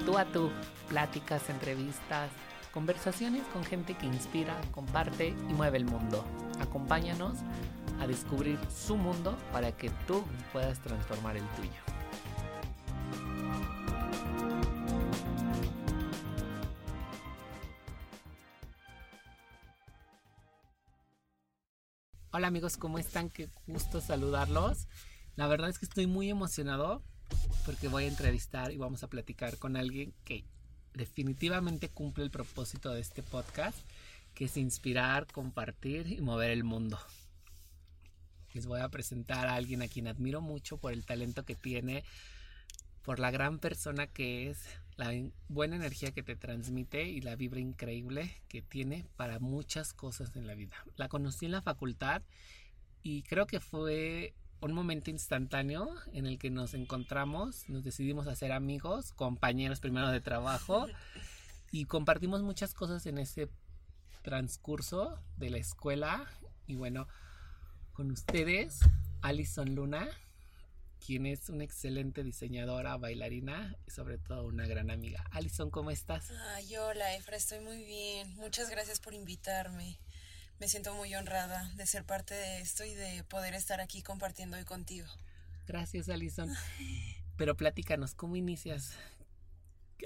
Tú a tú, pláticas, entrevistas, conversaciones con gente que inspira, comparte y mueve el mundo. Acompáñanos a descubrir su mundo para que tú puedas transformar el tuyo. Hola amigos, ¿cómo están? Qué gusto saludarlos. La verdad es que estoy muy emocionado porque voy a entrevistar y vamos a platicar con alguien que definitivamente cumple el propósito de este podcast, que es inspirar, compartir y mover el mundo. Les voy a presentar a alguien a quien admiro mucho por el talento que tiene, por la gran persona que es, la buena energía que te transmite y la vibra increíble que tiene para muchas cosas en la vida. La conocí en la facultad y creo que fue un momento instantáneo en el que nos encontramos, nos decidimos a ser amigos, compañeros primero de trabajo y compartimos muchas cosas en ese transcurso de la escuela y bueno, con ustedes, Alison Luna, quien es una excelente diseñadora, bailarina y sobre todo una gran amiga. Alison, ¿cómo estás? Ay, hola Efra, estoy muy bien. Muchas gracias por invitarme me siento muy honrada de ser parte de esto y de poder estar aquí compartiendo hoy contigo. Gracias, Alison. Pero platícanos, ¿cómo inicias?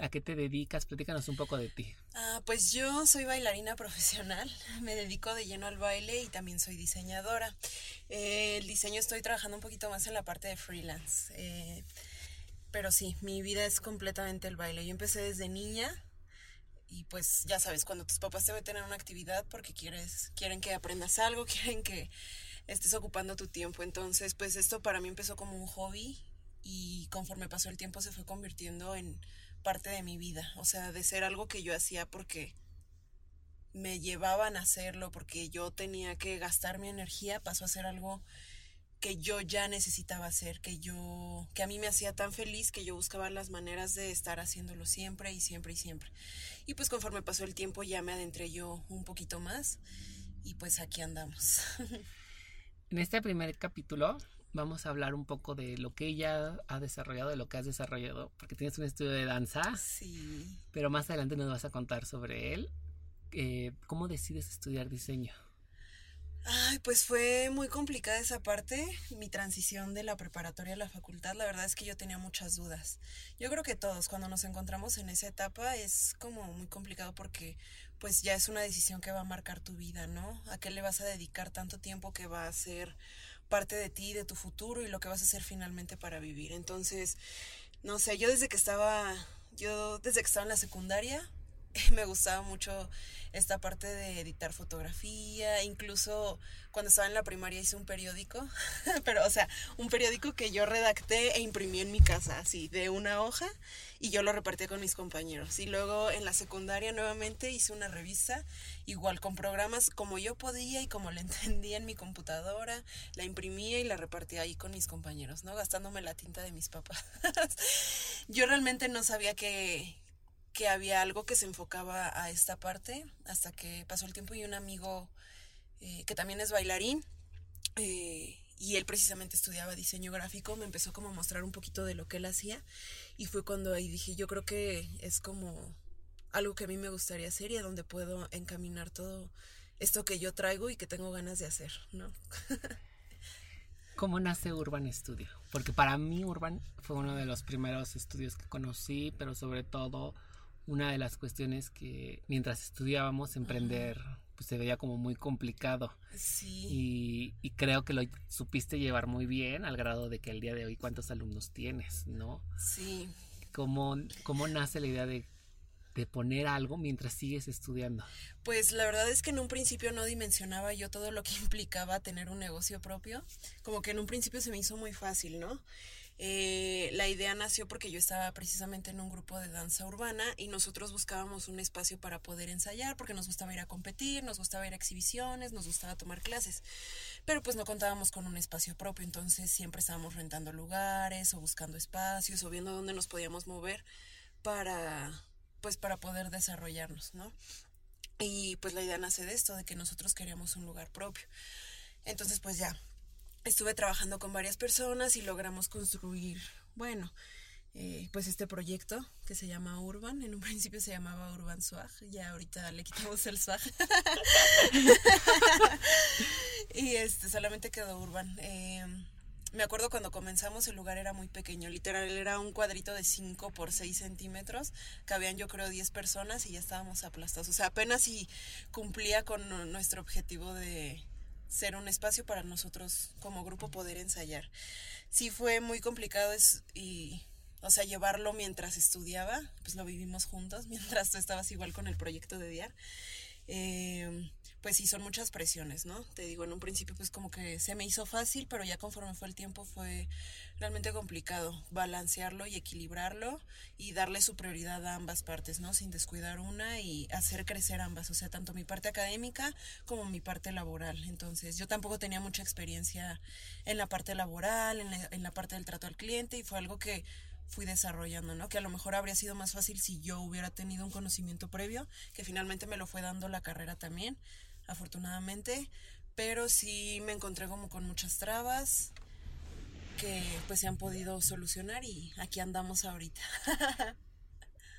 ¿A qué te dedicas? Platícanos un poco de ti. Ah, pues yo soy bailarina profesional, me dedico de lleno al baile y también soy diseñadora. Eh, el diseño estoy trabajando un poquito más en la parte de freelance. Eh, pero sí, mi vida es completamente el baile. Yo empecé desde niña, y pues ya sabes, cuando tus papás te meten en una actividad porque quieres, quieren que aprendas algo, quieren que estés ocupando tu tiempo. Entonces, pues esto para mí empezó como un hobby y conforme pasó el tiempo se fue convirtiendo en parte de mi vida. O sea, de ser algo que yo hacía porque me llevaban a hacerlo, porque yo tenía que gastar mi energía, pasó a ser algo que yo ya necesitaba hacer, que yo, que a mí me hacía tan feliz que yo buscaba las maneras de estar haciéndolo siempre y siempre y siempre. Y pues conforme pasó el tiempo ya me adentré yo un poquito más y pues aquí andamos. En este primer capítulo vamos a hablar un poco de lo que ella ha desarrollado, de lo que has desarrollado, porque tienes un estudio de danza. Sí. Pero más adelante nos vas a contar sobre él. Eh, ¿Cómo decides estudiar diseño? Ay, pues fue muy complicada esa parte, mi transición de la preparatoria a la facultad. La verdad es que yo tenía muchas dudas. Yo creo que todos cuando nos encontramos en esa etapa es como muy complicado porque pues ya es una decisión que va a marcar tu vida, ¿no? ¿A qué le vas a dedicar tanto tiempo que va a ser parte de ti, de tu futuro y lo que vas a hacer finalmente para vivir? Entonces, no sé, yo desde que estaba yo desde que estaba en la secundaria me gustaba mucho esta parte de editar fotografía, incluso cuando estaba en la primaria hice un periódico, pero o sea, un periódico que yo redacté e imprimí en mi casa, así, de una hoja, y yo lo repartí con mis compañeros. Y luego en la secundaria nuevamente hice una revista, igual con programas como yo podía y como le entendía en mi computadora, la imprimía y la repartía ahí con mis compañeros, ¿no? Gastándome la tinta de mis papás. yo realmente no sabía que que había algo que se enfocaba a esta parte hasta que pasó el tiempo y un amigo eh, que también es bailarín eh, y él precisamente estudiaba diseño gráfico me empezó como a mostrar un poquito de lo que él hacía y fue cuando ahí dije yo creo que es como algo que a mí me gustaría hacer y a donde puedo encaminar todo esto que yo traigo y que tengo ganas de hacer, ¿no? ¿Cómo nace Urban Studio? Porque para mí Urban fue uno de los primeros estudios que conocí, pero sobre todo una de las cuestiones que mientras estudiábamos emprender pues se veía como muy complicado. Sí. Y, creo que lo supiste llevar muy bien al grado de que al día de hoy cuántos alumnos tienes, ¿no? Sí. ¿Cómo, cómo nace la idea de, de poner algo mientras sigues estudiando? Pues la verdad es que en un principio no dimensionaba yo todo lo que implicaba tener un negocio propio. Como que en un principio se me hizo muy fácil, ¿no? Eh, la idea nació porque yo estaba precisamente en un grupo de danza urbana y nosotros buscábamos un espacio para poder ensayar porque nos gustaba ir a competir, nos gustaba ir a exhibiciones, nos gustaba tomar clases, pero pues no contábamos con un espacio propio, entonces siempre estábamos rentando lugares o buscando espacios o viendo dónde nos podíamos mover para pues para poder desarrollarnos, ¿no? Y pues la idea nace de esto, de que nosotros queríamos un lugar propio. Entonces pues ya, estuve trabajando con varias personas y logramos construir, bueno, eh, pues este proyecto que se llama Urban. En un principio se llamaba Urban Swag, ya ahorita le quitamos el swag. y este solamente quedó Urban. Eh, me acuerdo cuando comenzamos el lugar era muy pequeño, literal era un cuadrito de 5 por 6 centímetros, cabían yo creo 10 personas y ya estábamos aplastados. O sea, apenas si cumplía con nuestro objetivo de ser un espacio para nosotros como grupo poder ensayar. Sí fue muy complicado es, y o sea, llevarlo mientras estudiaba, pues lo vivimos juntos, mientras tú estabas igual con el proyecto de DIAR. Eh, pues sí, son muchas presiones, ¿no? Te digo, en un principio pues como que se me hizo fácil, pero ya conforme fue el tiempo fue realmente complicado balancearlo y equilibrarlo y darle su prioridad a ambas partes, ¿no? Sin descuidar una y hacer crecer ambas, o sea, tanto mi parte académica como mi parte laboral. Entonces, yo tampoco tenía mucha experiencia en la parte laboral, en la, en la parte del trato al cliente y fue algo que fui desarrollando, ¿no? Que a lo mejor habría sido más fácil si yo hubiera tenido un conocimiento previo, que finalmente me lo fue dando la carrera también, afortunadamente, pero sí me encontré como con muchas trabas que pues se han podido solucionar y aquí andamos ahorita.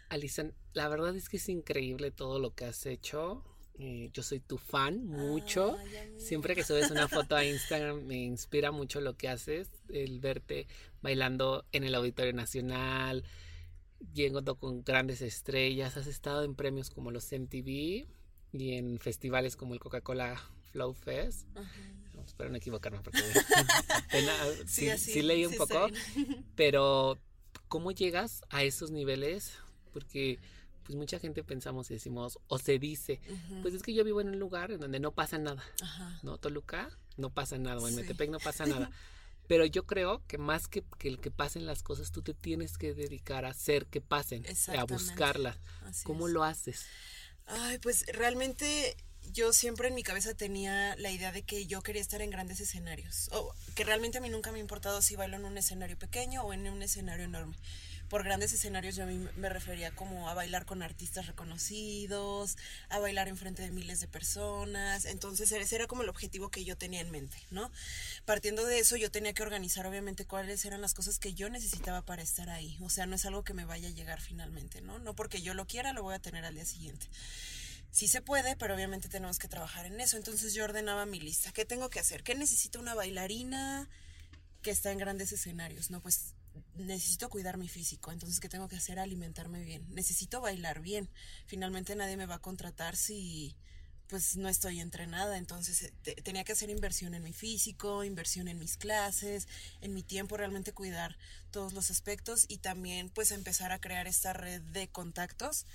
Alison, la verdad es que es increíble todo lo que has hecho. Eh, yo soy tu fan mucho. Siempre que subes una foto a Instagram me inspira mucho lo que haces. El verte bailando en el Auditorio Nacional, llegando con grandes estrellas. Has estado en premios como los MTV y en festivales como el Coca-Cola Flow Fest. espero no equivocarme porque sí, leí un poco. Pero, ¿cómo llegas a esos niveles? Porque pues mucha gente pensamos y decimos, o se dice, pues es que yo vivo en un lugar en donde no pasa nada, ¿no? Toluca no pasa nada, o en Metepec no pasa nada. Pero yo creo que más que, que, el que pasen las cosas, tú te tienes que dedicar a hacer que pasen, a buscarlas. ¿Cómo lo haces? Ay, pues realmente yo siempre en mi cabeza tenía la idea de que yo quería estar en grandes escenarios. O que realmente a mí nunca me ha importado si bailo en un escenario pequeño o en un escenario enorme por grandes escenarios yo a mí me refería como a bailar con artistas reconocidos, a bailar en frente de miles de personas. Entonces ese era como el objetivo que yo tenía en mente, ¿no? Partiendo de eso yo tenía que organizar obviamente cuáles eran las cosas que yo necesitaba para estar ahí. O sea, no es algo que me vaya a llegar finalmente, ¿no? No porque yo lo quiera lo voy a tener al día siguiente. Sí se puede, pero obviamente tenemos que trabajar en eso. Entonces yo ordenaba mi lista. ¿Qué tengo que hacer? ¿Qué necesita una bailarina que está en grandes escenarios? No, pues necesito cuidar mi físico, entonces ¿qué tengo que hacer? Alimentarme bien, necesito bailar bien, finalmente nadie me va a contratar si pues no estoy entrenada, entonces eh, tenía que hacer inversión en mi físico, inversión en mis clases, en mi tiempo, realmente cuidar todos los aspectos y también pues empezar a crear esta red de contactos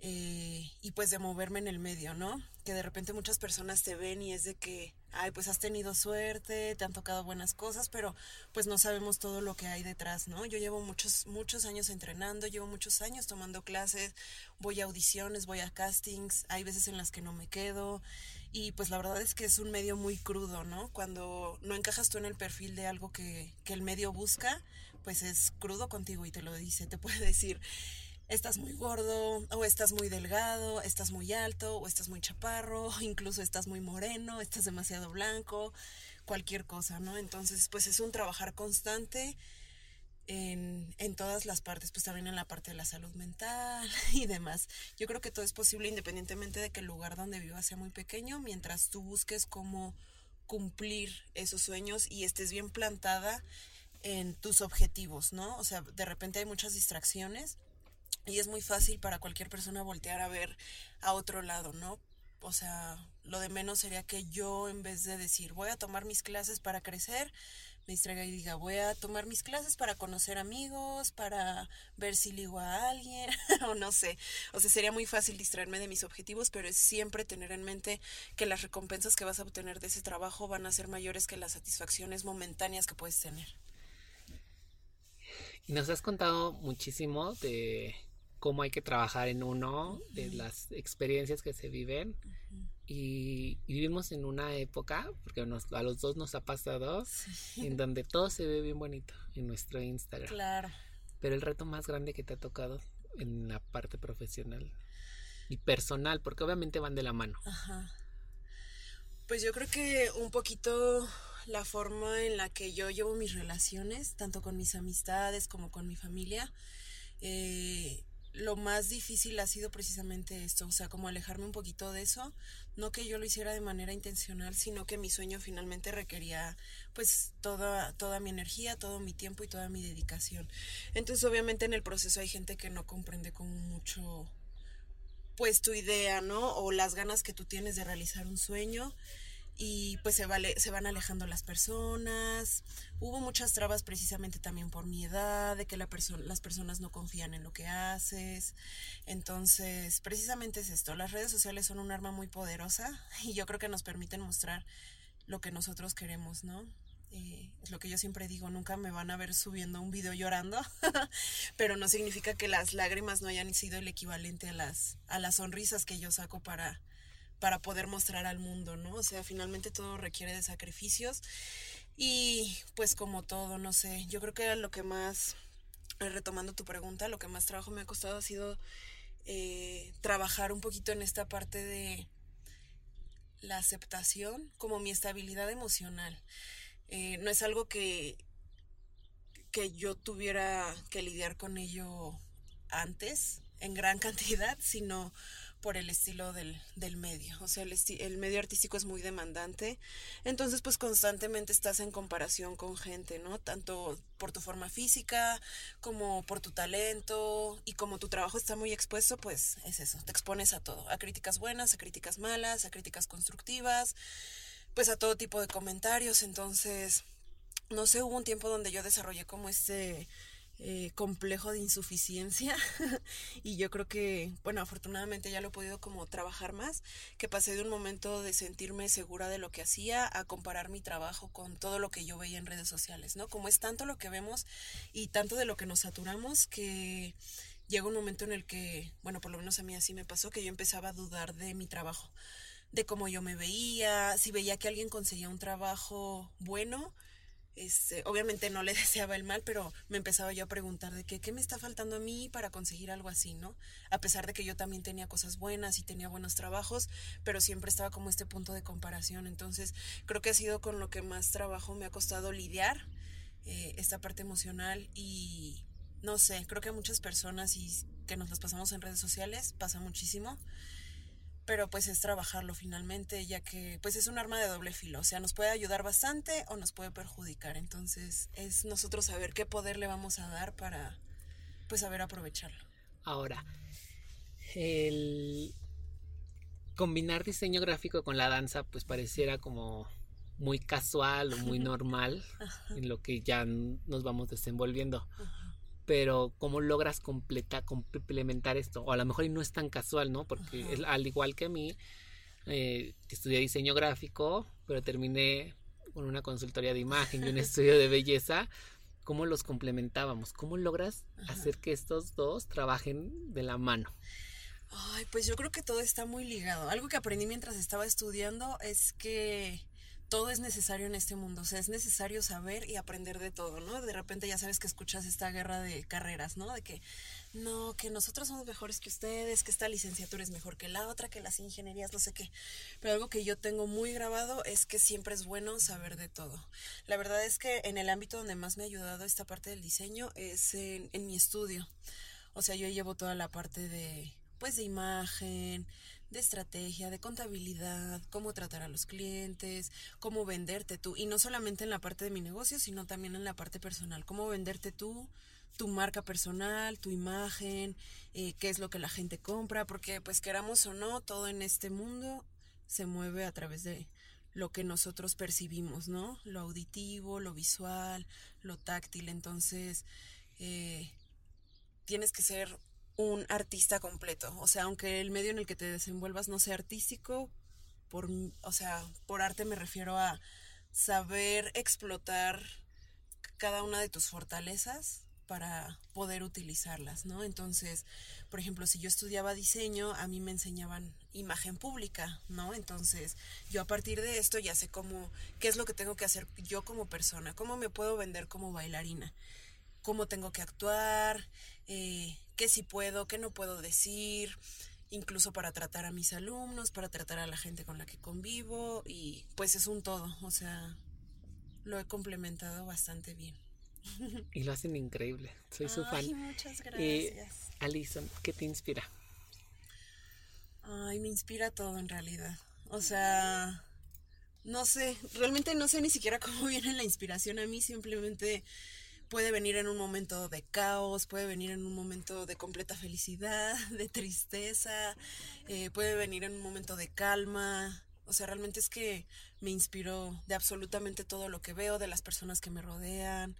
eh, y pues de moverme en el medio, ¿no? Que de repente muchas personas te ven y es de que, ay, pues has tenido suerte, te han tocado buenas cosas, pero pues no sabemos todo lo que hay detrás, ¿no? Yo llevo muchos, muchos años entrenando, llevo muchos años tomando clases, voy a audiciones, voy a castings, hay veces en las que no me quedo y pues la verdad es que es un medio muy crudo, ¿no? Cuando no encajas tú en el perfil de algo que, que el medio busca, pues es crudo contigo y te lo dice, te puede decir estás muy gordo, o estás muy delgado, estás muy alto, o estás muy chaparro, incluso estás muy moreno, estás demasiado blanco, cualquier cosa, ¿no? Entonces, pues es un trabajar constante en, en todas las partes, pues también en la parte de la salud mental y demás. Yo creo que todo es posible independientemente de que el lugar donde vivas sea muy pequeño, mientras tú busques cómo cumplir esos sueños y estés bien plantada en tus objetivos, ¿no? O sea, de repente hay muchas distracciones y es muy fácil para cualquier persona voltear a ver a otro lado, ¿no? O sea, lo de menos sería que yo en vez de decir voy a tomar mis clases para crecer, me distraiga y diga voy a tomar mis clases para conocer amigos, para ver si ligo a alguien, o no sé. O sea, sería muy fácil distraerme de mis objetivos, pero es siempre tener en mente que las recompensas que vas a obtener de ese trabajo van a ser mayores que las satisfacciones momentáneas que puedes tener. Y nos has contado muchísimo de cómo hay que trabajar en uno, de las experiencias que se viven. y, vivimos en una época, porque a los dos nos ha pasado, en donde todo se ve bien bonito en nuestro Instagram. Claro. Pero el reto más grande que te ha tocado en la parte profesional y personal, porque obviamente van de la mano. Ajá. Pues yo creo que un poquito la forma en la que yo llevo mis relaciones, tanto con mis amistades como con mi familia. Eh, lo más difícil ha sido precisamente esto, o sea, como alejarme un poquito de eso, no que yo lo hiciera de manera intencional, sino que mi sueño finalmente requería pues toda, toda mi energía, todo mi tiempo y toda mi dedicación. Entonces obviamente en el proceso hay gente que no comprende como mucho pues tu idea, ¿no? O las ganas que tú tienes de realizar un sueño y pues se, van alejando las personas. Hubo muchas trabas precisamente también por mi edad, de que la las personas no confían en lo que haces. Entonces, precisamente es esto, las redes sociales son un arma muy poderosa y yo creo que nos permiten mostrar lo que nosotros queremos, ¿no? Eh, es lo que yo siempre digo, nunca me van a ver subiendo un video llorando, pero no significa que las lágrimas no hayan sido el equivalente a las, a las sonrisas que yo saco para, para poder mostrar al mundo, ¿no? O sea, finalmente todo requiere de sacrificios y pues como todo, no sé, yo creo que lo que más, eh, retomando tu pregunta, lo que más trabajo me ha costado ha sido eh, trabajar un poquito en esta parte de la aceptación, como mi estabilidad emocional. Eh, no es algo que, que yo tuviera que lidiar con ello antes, en gran cantidad, sino por el estilo del, del medio. O sea, el, el, medio artístico es muy demandante. Entonces, pues constantemente estás en comparación con gente, ¿no? Tanto por tu forma física como por tu talento y como tu trabajo está muy expuesto, pues es eso, te expones a todo, a críticas buenas, a críticas malas, a críticas constructivas, pues a todo tipo de comentarios. Entonces, no sé, hubo un tiempo donde yo desarrollé como este eh, complejo de insuficiencia y yo creo que, bueno, afortunadamente ya lo he podido como trabajar más, que pasé de un momento de sentirme segura de lo que hacía a comparar mi trabajo con todo lo que yo veía en redes sociales, ¿no? Como es tanto lo que vemos y tanto de lo que nos saturamos que llega un momento en el que, bueno, por lo menos a mí así me pasó, que yo empezaba a dudar de mi trabajo, de cómo yo me veía, si veía que alguien conseguía un trabajo bueno, este, obviamente no le deseaba el mal, pero me empezaba yo a preguntar de qué me está faltando a mí para conseguir algo así, ¿no? A pesar de que yo también tenía cosas buenas y tenía buenos trabajos, pero siempre estaba como este punto de comparación. Entonces, creo que ha sido con lo que más trabajo me ha costado lidiar, eh, esta parte emocional y no sé, creo que a muchas personas y que nos las pasamos en redes sociales pasa muchísimo pero pues es trabajarlo finalmente, ya que pues es un arma de doble filo, o sea, nos puede ayudar bastante o nos puede perjudicar, entonces es nosotros saber qué poder le vamos a dar para pues saber aprovecharlo. Ahora, el combinar diseño gráfico con la danza pues pareciera como muy casual o muy normal en lo que ya nos vamos desenvolviendo pero cómo logras completa, complementar esto, o a lo mejor y no es tan casual, ¿no? Porque al igual que a mí, eh, estudié diseño gráfico, pero terminé con una consultoría de imagen y un estudio de belleza, ¿cómo los complementábamos? ¿Cómo logras hacer que estos dos trabajen de la mano? Ay, pues yo creo que todo está muy ligado. Algo que aprendí mientras estaba estudiando es que todo es necesario en este mundo, o sea, es necesario saber y aprender de todo, ¿no? De repente ya sabes que escuchas esta guerra de carreras, ¿no? De que no, que nosotros somos mejores que ustedes, que esta licenciatura es mejor que la otra, que las ingenierías, no sé qué. Pero algo que yo tengo muy grabado es que siempre es bueno saber de todo. La verdad es que en el ámbito donde más me ha ayudado esta parte del diseño es en, en mi estudio. O sea, yo llevo toda la parte de, pues, de imagen, de estrategia, de contabilidad, cómo tratar a los clientes, cómo venderte tú. Y no solamente en la parte de mi negocio, sino también en la parte personal. Cómo venderte tú, tu marca personal, tu imagen, eh, qué es lo que la gente compra, porque pues queramos o no, todo en este mundo se mueve a través de lo que nosotros percibimos, ¿no? Lo auditivo, lo visual, lo táctil. Entonces, eh, tienes que ser un artista completo. O sea, aunque el medio en el que te desenvuelvas no sea artístico, por, o sea, por arte me refiero a saber explotar cada una de tus fortalezas para poder utilizarlas, ¿no? Entonces, por ejemplo, si yo estudiaba diseño, a mí me enseñaban imagen pública, ¿no? Entonces, yo a partir de esto ya sé cómo, qué es lo que tengo que hacer yo como persona, cómo me puedo vender como bailarina, cómo tengo que actuar, eh, qué sí puedo, qué no puedo decir, incluso para tratar a mis alumnos, para tratar a la gente con la que convivo y pues es un todo, o sea, lo he complementado bastante bien. Y lo hacen increíble. Soy su fan. muchas Eh, gracias. Alison, ¿qué te inspira? Ay, me inspira todo en realidad. O sea, no sé, realmente no sé ni siquiera cómo viene la inspiración a mí, simplemente puede venir en un momento de caos, puede venir en un momento de completa felicidad, de tristeza, eh, puede venir en un momento de calma. O sea, realmente es que me inspiró de absolutamente todo lo que veo, de las personas que me rodean,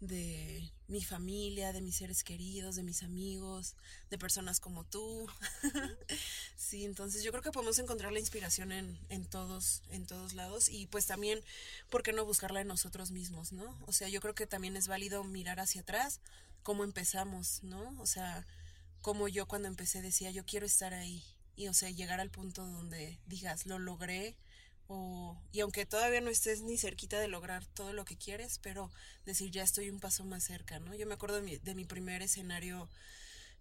de mi familia, de mis seres queridos, de mis amigos, de personas como tú. sí, entonces yo creo que podemos encontrar la inspiración en, en todos, en todos lados y pues también, ¿por qué no buscarla en nosotros mismos, no? O sea, yo creo que también es válido mirar hacia atrás, cómo empezamos, ¿no? O sea, como yo cuando empecé decía, yo quiero estar ahí y, o sea, llegar al punto donde digas, lo logré, o, y aunque todavía no estés ni cerquita de lograr todo lo que quieres, pero decir ya estoy un paso más cerca, ¿no? Yo me acuerdo de mi, de mi primer escenario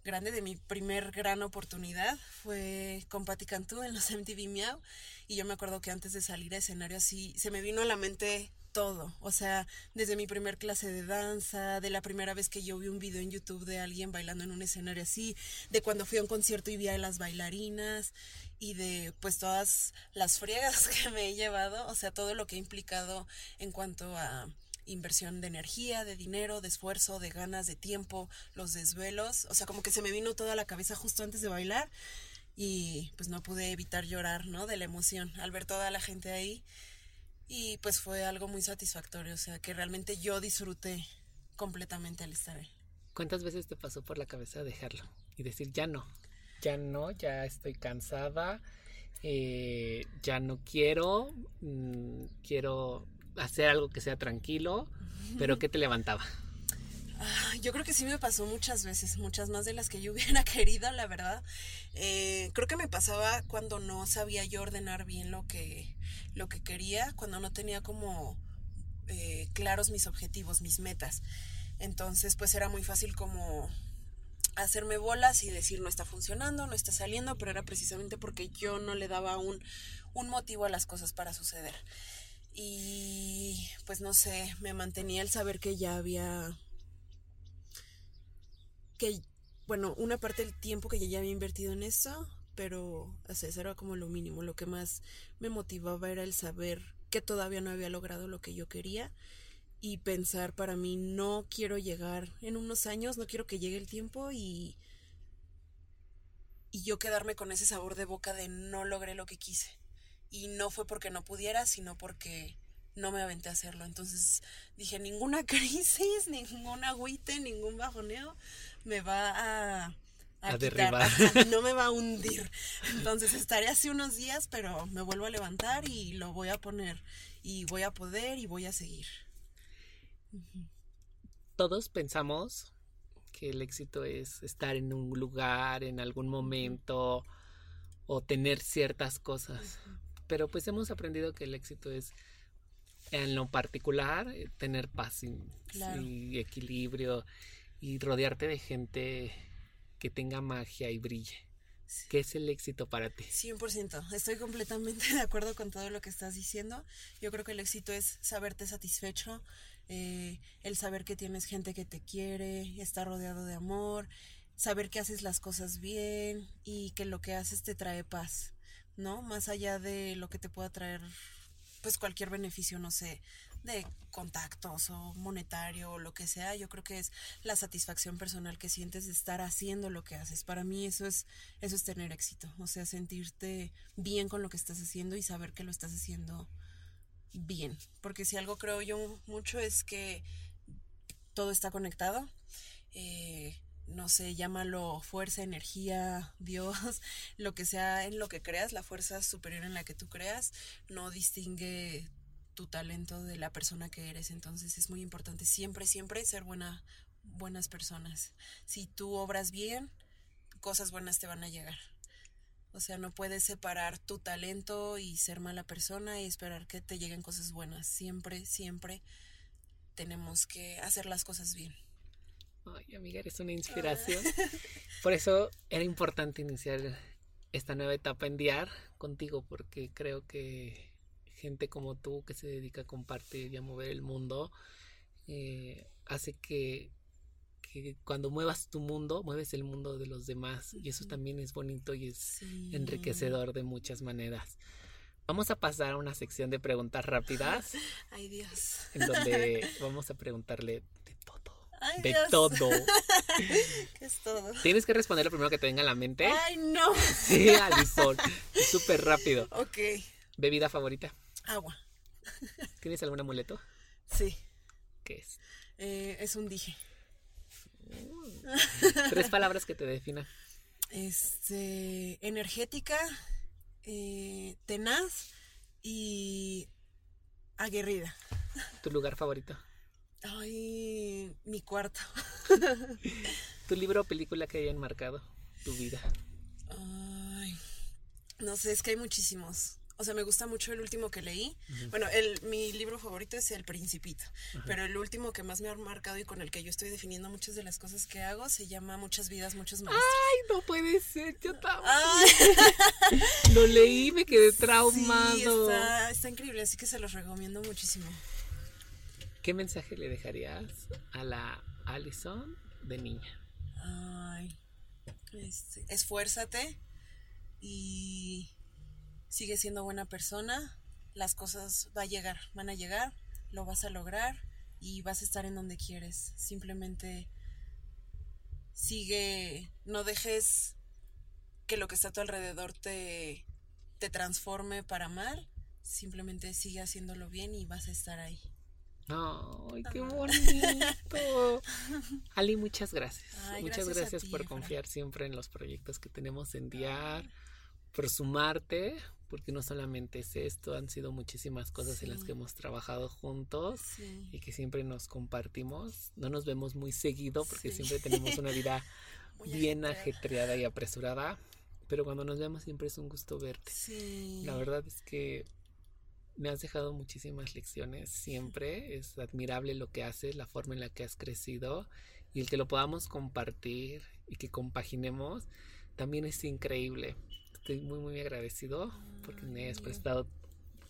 grande, de mi primer gran oportunidad, fue con Patti Cantú en los MTV Miau, y yo me acuerdo que antes de salir a escenario así, se me vino a la mente todo, o sea, desde mi primer clase de danza, de la primera vez que yo vi un video en YouTube de alguien bailando en un escenario así, de cuando fui a un concierto y vi a las bailarinas y de pues todas las friegas que me he llevado, o sea, todo lo que ha implicado en cuanto a inversión de energía, de dinero, de esfuerzo, de ganas, de tiempo, los desvelos, o sea, como que se me vino toda la cabeza justo antes de bailar y pues no pude evitar llorar, ¿no? De la emoción al ver toda la gente ahí y pues fue algo muy satisfactorio, o sea, que realmente yo disfruté completamente al estar ahí. ¿Cuántas veces te pasó por la cabeza dejarlo y decir ya no? Ya no, ya estoy cansada, eh, ya no quiero, mm, quiero hacer algo que sea tranquilo, pero ¿qué te levantaba? Ah, Yo creo que sí me pasó muchas veces, muchas más de las que yo hubiera querido, la verdad. Eh, creo que me pasaba cuando no sabía yo ordenar bien lo que, lo que quería, cuando no tenía como eh, claros mis objetivos, mis metas. Entonces, pues era muy fácil como hacerme bolas y decir no está funcionando, no está saliendo, pero era precisamente porque yo no le daba un, un motivo a las cosas para suceder. Y pues no sé, me mantenía el saber que ya había que, bueno, una parte del tiempo que ya había invertido en eso, pero o eso era como lo mínimo. Lo que más me motivaba era el saber que todavía no había logrado lo que yo quería y pensar para mí, no quiero llegar en unos años, no quiero que llegue el tiempo y, y yo quedarme con ese sabor de boca de no logré lo que quise. Y no fue porque no pudiera, sino porque no me aventé a hacerlo. Entonces dije, ninguna crisis, ningún agüite, ningún bajoneo me va a, a, A quitar, derribar. ajá, no me va a hundir. Entonces estaré así unos días, pero me vuelvo a levantar y lo voy a poner y voy a poder y voy a seguir. Todos pensamos que el éxito es estar en un lugar, en algún momento, o tener ciertas cosas. Pero pues hemos aprendido que el éxito es en lo particular eh, tener paz y, Claro. y equilibrio y rodearte de gente que tenga magia y brille. Sí. ¿Qué es el éxito para ti? 100%, estoy completamente de acuerdo con todo lo que estás diciendo. Yo creo que el éxito es saberte satisfecho, eh, el saber que tienes gente que te quiere, estar rodeado de amor, saber que haces las cosas bien y que lo que haces te trae paz, ¿no? Más allá de lo que te pueda traer, pues cualquier beneficio, no sé, de contactos o monetario o lo que sea, yo creo que es la satisfacción personal que sientes de estar haciendo lo que haces. Para mí eso es eso es tener éxito, o sea, sentirte bien con lo que estás haciendo y saber que lo estás haciendo bien, porque si algo creo yo mucho es que todo está conectado. Eh, no sé, llámalo fuerza, energía, Dios, lo que sea en lo que creas, la fuerza superior en la que tú creas, no distingue tu talento de la persona que eres. Entonces es muy importante siempre, siempre ser buena, buenas personas. Si tú obras bien, cosas buenas te van a llegar. O sea, no puedes separar tu talento y ser mala persona y esperar que te lleguen cosas buenas. Siempre, siempre tenemos que hacer las cosas bien. Ay, amiga, eres una inspiración. Por eso era importante iniciar esta nueva etapa en Diar contigo, porque creo que gente como tú que se dedica a compartir y a mover el mundo, eh, hace que, que, cuando muevas tu mundo, mueves el mundo de los demás. Y eso también es bonito y es enriquecedor de muchas maneras. Vamos a pasar a una sección de preguntas rápidas. Ay, Dios. En donde vamos a preguntarle de todo. de todo. ¿Qué es todo? Tienes que responder lo primero que te venga a la mente. Ay, no. Sí, Alison. Súper rápido. Ok. ¿Bebida favorita? Agua. ¿Tienes algún amuleto? Sí. ¿Qué es? Eh, es un dije. Mm. Tres palabras que te definan. Este, energética, eh, tenaz y aguerrida. ¿Tu lugar favorito? Ay, mi cuarto. ¿Tu libro o película que haya enmarcado tu vida? Ay, no sé, es que hay muchísimos. O sea, me gusta mucho el último que leí. Bueno, el, mi libro favorito es El Principito, pero el último que más me ha marcado y con el que yo estoy definiendo muchas de las cosas que hago se llama Muchas vidas, muchos maestros. Ay, no puede ser, yo también. Lo leí, me quedé traumado. Sí, está, está increíble, así que se los recomiendo muchísimo. ¿Qué mensaje le dejarías a la Allison de niña? Ay, este, esfuérzate y sigue siendo buena persona, las cosas va a llegar, van a llegar, lo vas a lograr y vas a estar en donde quieres. Simplemente sigue, no dejes que lo que está a tu alrededor te, te transforme para mal, simplemente sigue haciéndolo bien y vas a estar ahí. ¡Ay, qué bonito! Ali, muchas gracias. muchas gracias, por confiar siempre en los proyectos que tenemos en Diar, por sumarte, porque no solamente es esto, han sido muchísimas cosas en las que hemos trabajado juntos y que siempre nos compartimos. No nos vemos muy seguido porque siempre tenemos una vida bien ajetreada. y apresurada, pero cuando nos vemos siempre es un gusto verte. La verdad es que me has dejado muchísimas lecciones siempre, es admirable lo que haces, la forma en la que has crecido y el que lo podamos compartir y que compaginemos también es increíble estoy muy, muy agradecido porque me has prestado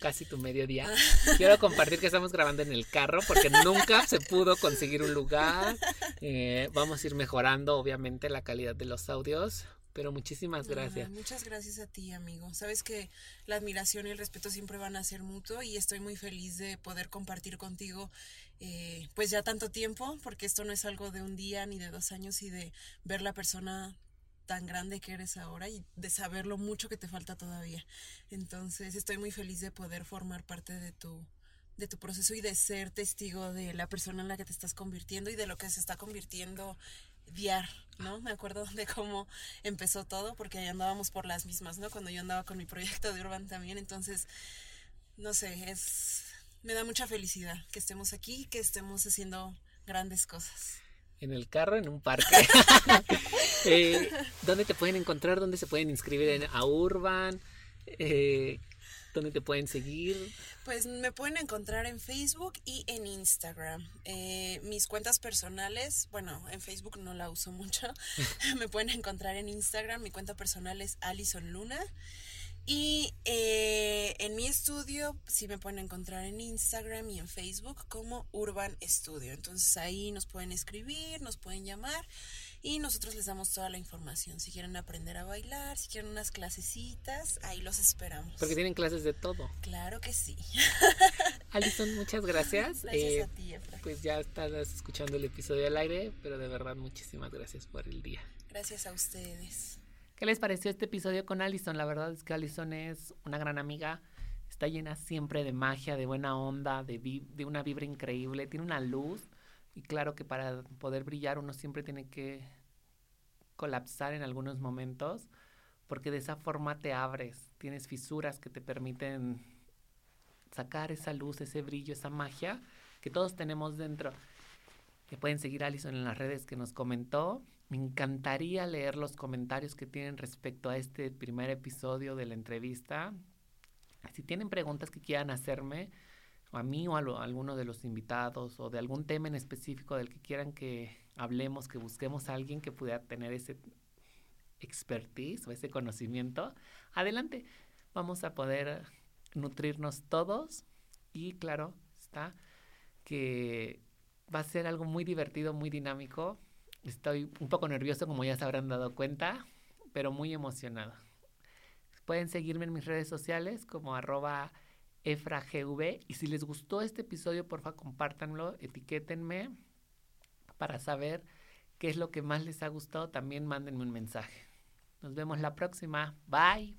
casi tu mediodía. Quiero compartir que estamos grabando en el carro porque nunca se pudo conseguir un lugar. Eh, vamos a ir mejorando, obviamente, la calidad de los audios. Pero muchísimas gracias. muchas gracias a ti, amigo. Sabes que la admiración y el respeto siempre van a ser mutuo y estoy muy feliz de poder compartir contigo eh, pues ya tanto tiempo, porque esto no es algo de un día ni de dos años y de ver la persona tan grande que eres ahora y de saber lo mucho que te falta todavía. Entonces estoy muy feliz de poder formar parte de tu, de tu proceso y de ser testigo de la persona en la que te estás convirtiendo y de lo que se está convirtiendo Diar, ¿no? Me acuerdo de cómo empezó todo, porque ahí andábamos por las mismas, ¿no? Cuando yo andaba con mi proyecto de Urban también, entonces, no sé, es, me da mucha felicidad que estemos aquí, que estemos haciendo grandes cosas en el carro, en un parque. eh, ¿Dónde te pueden encontrar? ¿Dónde se pueden inscribir en, a Urban? Eh, ¿Dónde te pueden seguir? Pues me pueden encontrar en Facebook y en Instagram. Eh, mis cuentas personales, bueno, en Facebook no la uso mucho. me pueden encontrar en Instagram. Mi cuenta personal es Alison Luna. Y eh, en mi estudio sí me pueden encontrar en Instagram y en Facebook como Urban Studio. Entonces ahí nos pueden escribir, nos pueden llamar y nosotros les damos toda la información. Si quieren aprender a bailar, si quieren unas clasecitas, ahí los esperamos. Porque tienen clases de todo. Claro que sí. Alison, muchas gracias. Gracias eh, a ti, Pues ya estás escuchando el episodio al aire, pero de verdad muchísimas gracias por el día. Gracias a ustedes. ¿Qué les pareció este episodio con Allison? La verdad es que Allison es una gran amiga. Está llena siempre de magia, de buena onda, de, de una vibra increíble. Tiene una luz. Y claro que para poder brillar uno siempre tiene que colapsar en algunos momentos. Porque de esa forma te abres. Tienes fisuras que te permiten sacar esa luz, ese brillo, esa magia que todos tenemos dentro. Que pueden seguir a Alison en las redes que nos comentó. Me encantaría leer los comentarios que tienen respecto a este primer episodio de la entrevista. Si tienen preguntas que quieran hacerme, a mí o a, alguno de los invitados, o de algún tema en específico del que quieran que hablemos, que busquemos a alguien que pudiera tener ese expertise o ese conocimiento, adelante. Vamos a poder nutrirnos todos y claro, está que va a ser algo muy divertido, muy dinámico. Estoy un poco nervioso, como ya se habrán dado cuenta, pero muy emocionado. Pueden seguirme en mis redes sociales como arroba efragv y si les gustó este episodio, porfa, compártanlo, etiquétenme para saber qué es lo que más les ha gustado. También mándenme un mensaje. Nos vemos la próxima. Bye.